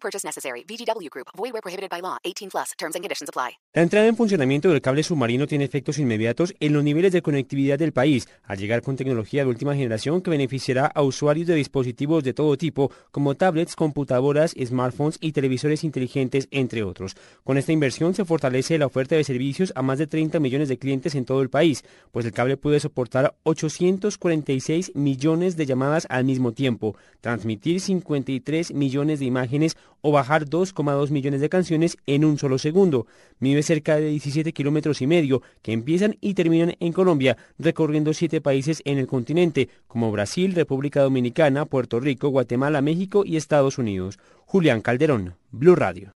Purchase necessary. VGW Group. Void where prohibited by law. 18 plus. Terms and conditions apply. La entrada en funcionamiento del cable submarino tiene efectos inmediatos en los niveles de conectividad del país, al llegar con tecnología de última generación que beneficiará a usuarios de dispositivos de todo tipo, como tablets, computadoras, smartphones y televisores inteligentes, entre otros. Con esta inversión se fortalece la oferta de servicios a más de 30 millones de clientes en todo el país, pues el cable puede soportar 846 millones de llamadas al mismo tiempo, transmitir 53 millones de imágenes o bajar 2,2 millones de canciones en un solo segundo. Mide cerca de 17 kilómetros y medio que empiezan y terminan en Colombia, recorriendo siete países en el continente, como Brasil, República Dominicana, Puerto Rico, Guatemala, México y Estados Unidos. Julián Calderón, Blue Radio.